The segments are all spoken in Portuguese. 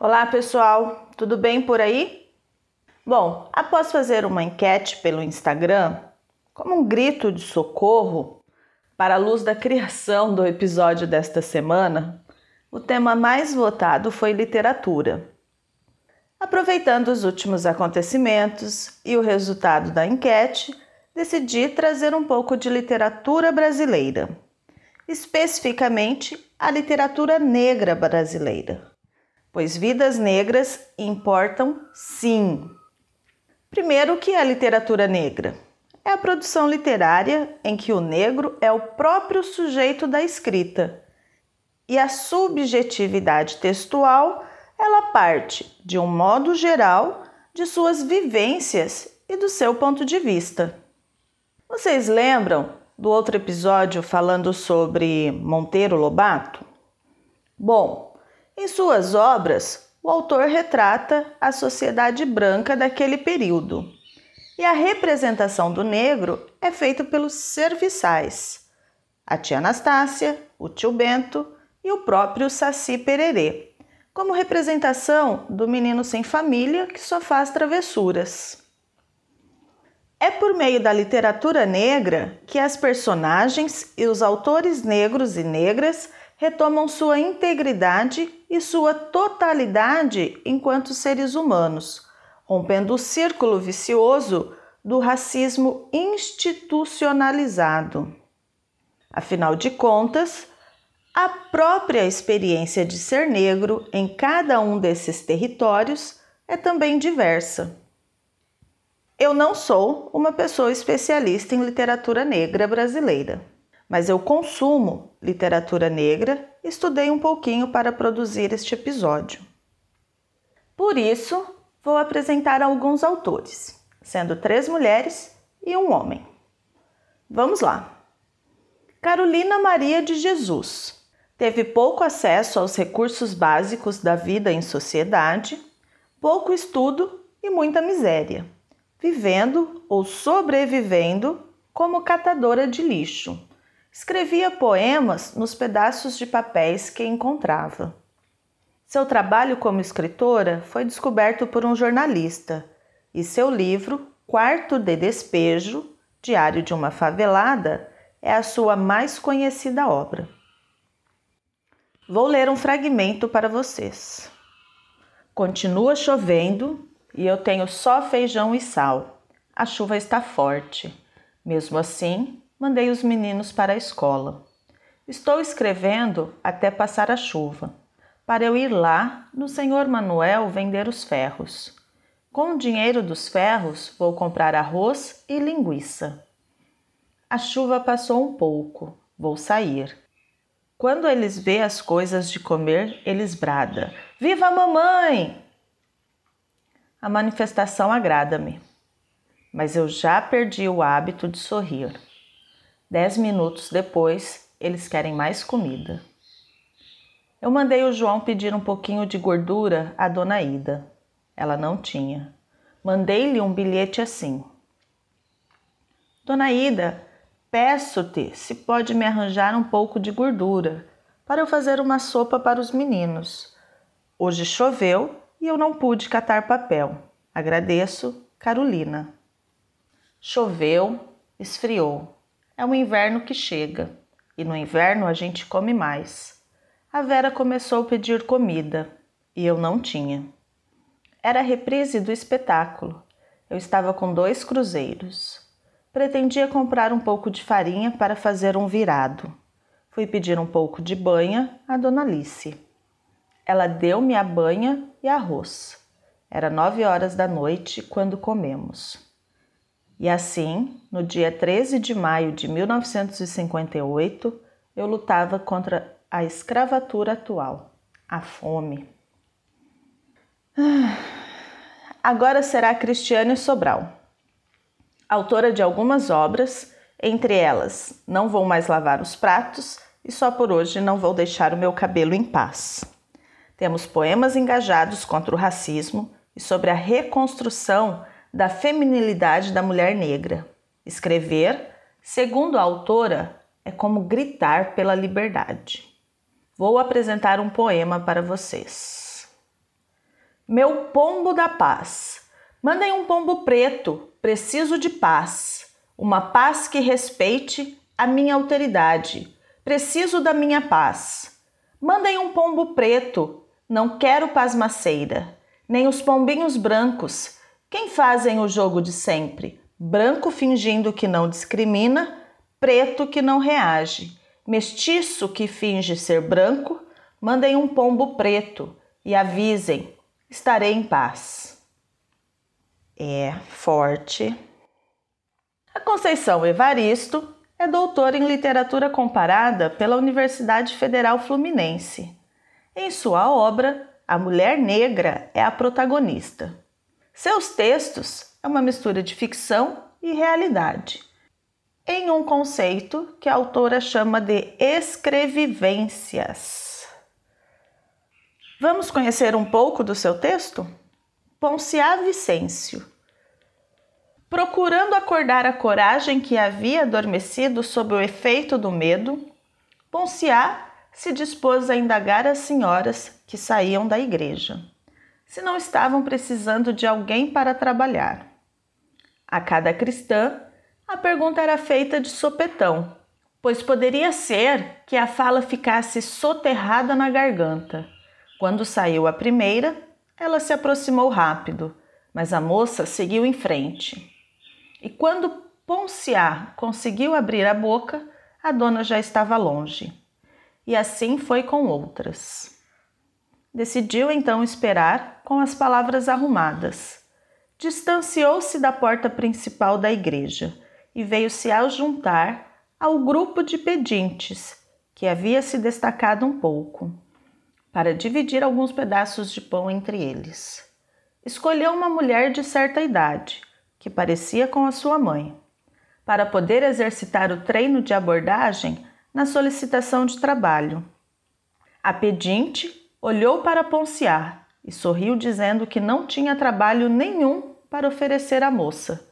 Olá pessoal, tudo bem por aí? Bom, após fazer uma enquete pelo Instagram, como um grito de socorro para a luz da criação do episódio desta semana, o tema mais votado foi literatura. Aproveitando os últimos acontecimentos e o resultado da enquete, decidi trazer um pouco de literatura brasileira, especificamente a literatura negra brasileira, pois vidas negras importam sim. Primeiro, o que é a literatura negra? É a produção literária em que o negro é o próprio sujeito da escrita e a subjetividade textual ela parte, de um modo geral, de suas vivências e do seu ponto de vista. Vocês lembram do outro episódio falando sobre Monteiro Lobato? Bom, em suas obras, o autor retrata a sociedade branca daquele período. E a representação do negro é feita pelos serviçais, a tia Anastácia, o tio Bento e o próprio Saci Pererê, como representação do menino sem família que só faz travessuras. É por meio da literatura negra que as personagens e os autores negros e negras retomam sua integridade e sua totalidade enquanto seres humanos, rompendo o círculo vicioso do racismo institucionalizado. Afinal de contas, a própria experiência de ser negro em cada um desses territórios é também diversa. Eu não sou uma pessoa especialista em literatura negra brasileira, mas eu consumo literatura negra estudei um pouquinho para produzir este episódio. Por isso, vou apresentar alguns autores, sendo três mulheres e um homem. Vamos lá! Carolina Maria de Jesus teve pouco acesso aos recursos básicos da vida em sociedade, pouco estudo e muita miséria vivendo ou sobrevivendo como catadora de lixo. Escrevia poemas nos pedaços de papéis que encontrava. Seu trabalho como escritora foi descoberto por um jornalista e seu livro, Quarto de Despejo, Diário de uma Favelada, é a sua mais conhecida obra. Vou ler um fragmento para vocês. Continua chovendo e eu tenho só feijão e sal. A chuva está forte. Mesmo assim, mandei os meninos para a escola. Estou escrevendo até passar a chuva, para eu ir lá no senhor Manuel vender os ferros. Com o dinheiro dos ferros, vou comprar arroz e linguiça. A chuva passou um pouco, vou sair. Quando eles vê as coisas de comer, eles brada: Viva a mamãe! A manifestação agrada-me, mas eu já perdi o hábito de sorrir. Dez minutos depois, eles querem mais comida. Eu mandei o João pedir um pouquinho de gordura à dona Ida. Ela não tinha. Mandei-lhe um bilhete assim: Dona Ida, peço-te se pode me arranjar um pouco de gordura para eu fazer uma sopa para os meninos. Hoje choveu e eu não pude catar papel. Agradeço, Carolina. Choveu, esfriou. É o inverno que chega e no inverno a gente come mais. A Vera começou a pedir comida e eu não tinha. Era a reprise do espetáculo. Eu estava com dois cruzeiros. Pretendia comprar um pouco de farinha para fazer um virado. Fui pedir um pouco de banha à dona Alice. Ela deu-me a banha e arroz. Era nove horas da noite quando comemos. E assim, no dia 13 de maio de 1958, eu lutava contra a escravatura atual, a fome. Ah, agora será Cristiane Sobral, autora de algumas obras, entre elas Não Vou Mais Lavar os Pratos e Só por Hoje Não Vou Deixar o Meu Cabelo em Paz. Temos poemas engajados contra o racismo e sobre a reconstrução da feminilidade da mulher negra. Escrever, segundo a autora, é como gritar pela liberdade. Vou apresentar um poema para vocês. Meu pombo da paz. Mandem um pombo preto, preciso de paz. Uma paz que respeite a minha alteridade. Preciso da minha paz. Mandem um pombo preto, não quero pasmaceira. Nem os pombinhos brancos. Quem fazem o jogo de sempre? Branco fingindo que não discrimina, preto que não reage. Mestiço que finge ser branco, mandem um pombo preto e avisem estarei em paz. É forte. A Conceição Evaristo é doutora em literatura comparada pela Universidade Federal Fluminense. Em sua obra, a mulher negra é a protagonista. Seus textos é uma mistura de ficção e realidade, em um conceito que a autora chama de escrevivências. Vamos conhecer um pouco do seu texto? Ponciá Vicêncio. Procurando acordar a coragem que havia adormecido sob o efeito do medo, Ponciá se dispôs a indagar as senhoras que saíam da igreja, se não estavam precisando de alguém para trabalhar. A cada cristã, a pergunta era feita de sopetão, pois poderia ser que a fala ficasse soterrada na garganta quando saiu a primeira, ela se aproximou rápido, mas a moça seguiu em frente. E quando Ponciá conseguiu abrir a boca, a dona já estava longe. E assim foi com outras. Decidiu então esperar com as palavras arrumadas. Distanciou-se da porta principal da igreja e veio se juntar ao grupo de pedintes, que havia se destacado um pouco para dividir alguns pedaços de pão entre eles. Escolheu uma mulher de certa idade, que parecia com a sua mãe, para poder exercitar o treino de abordagem na solicitação de trabalho. A pedinte olhou para Ponciar e sorriu dizendo que não tinha trabalho nenhum para oferecer à moça.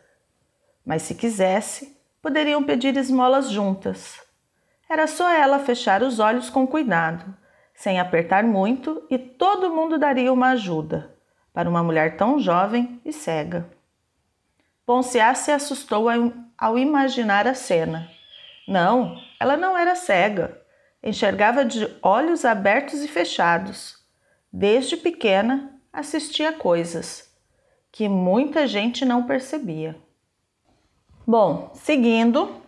Mas se quisesse, poderiam pedir esmolas juntas. Era só ela fechar os olhos com cuidado sem apertar muito, e todo mundo daria uma ajuda para uma mulher tão jovem e cega. Ponciá se assustou ao imaginar a cena. Não, ela não era cega. Enxergava de olhos abertos e fechados. Desde pequena assistia coisas que muita gente não percebia. Bom, seguindo,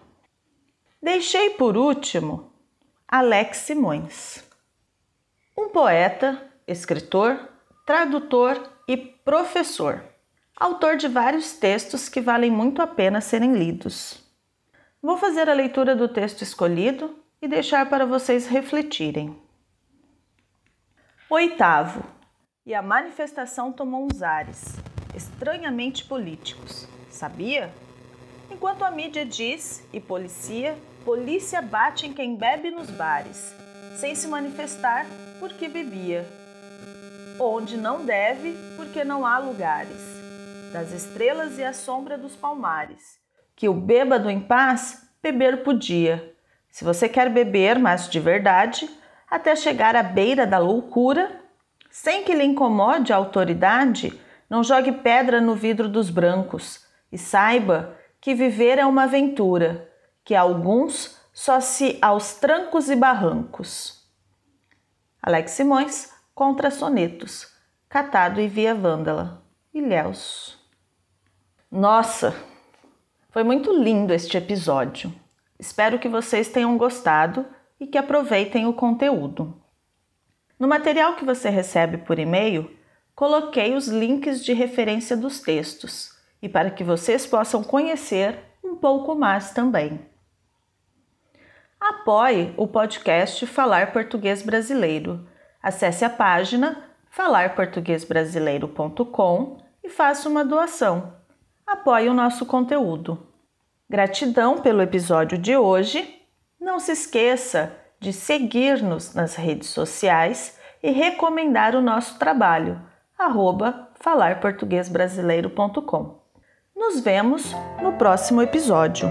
deixei por último Alex Simões um poeta, escritor, tradutor e professor, autor de vários textos que valem muito a pena serem lidos. Vou fazer a leitura do texto escolhido e deixar para vocês refletirem. Oitavo. E a manifestação tomou uns ares, estranhamente políticos. Sabia? Enquanto a mídia diz e policia, polícia bate em quem bebe nos bares sem se manifestar porque bebia, onde não deve porque não há lugares, das estrelas e a sombra dos palmares, que o bêbado em paz beber podia. Se você quer beber, mas de verdade, até chegar à beira da loucura, sem que lhe incomode a autoridade, não jogue pedra no vidro dos brancos e saiba que viver é uma aventura, que alguns só se aos trancos e barrancos. Alex Simões, contra sonetos, Catado e Via Vândala, Ilhéus. Nossa, foi muito lindo este episódio. Espero que vocês tenham gostado e que aproveitem o conteúdo. No material que você recebe por e-mail, coloquei os links de referência dos textos e para que vocês possam conhecer um pouco mais também. Apoie o podcast Falar Português Brasileiro. Acesse a página falarportuguesbrasileiro.com e faça uma doação. Apoie o nosso conteúdo. Gratidão pelo episódio de hoje. Não se esqueça de seguir-nos nas redes sociais e recomendar o nosso trabalho, falarportuguesbrasileiro.com. Nos vemos no próximo episódio.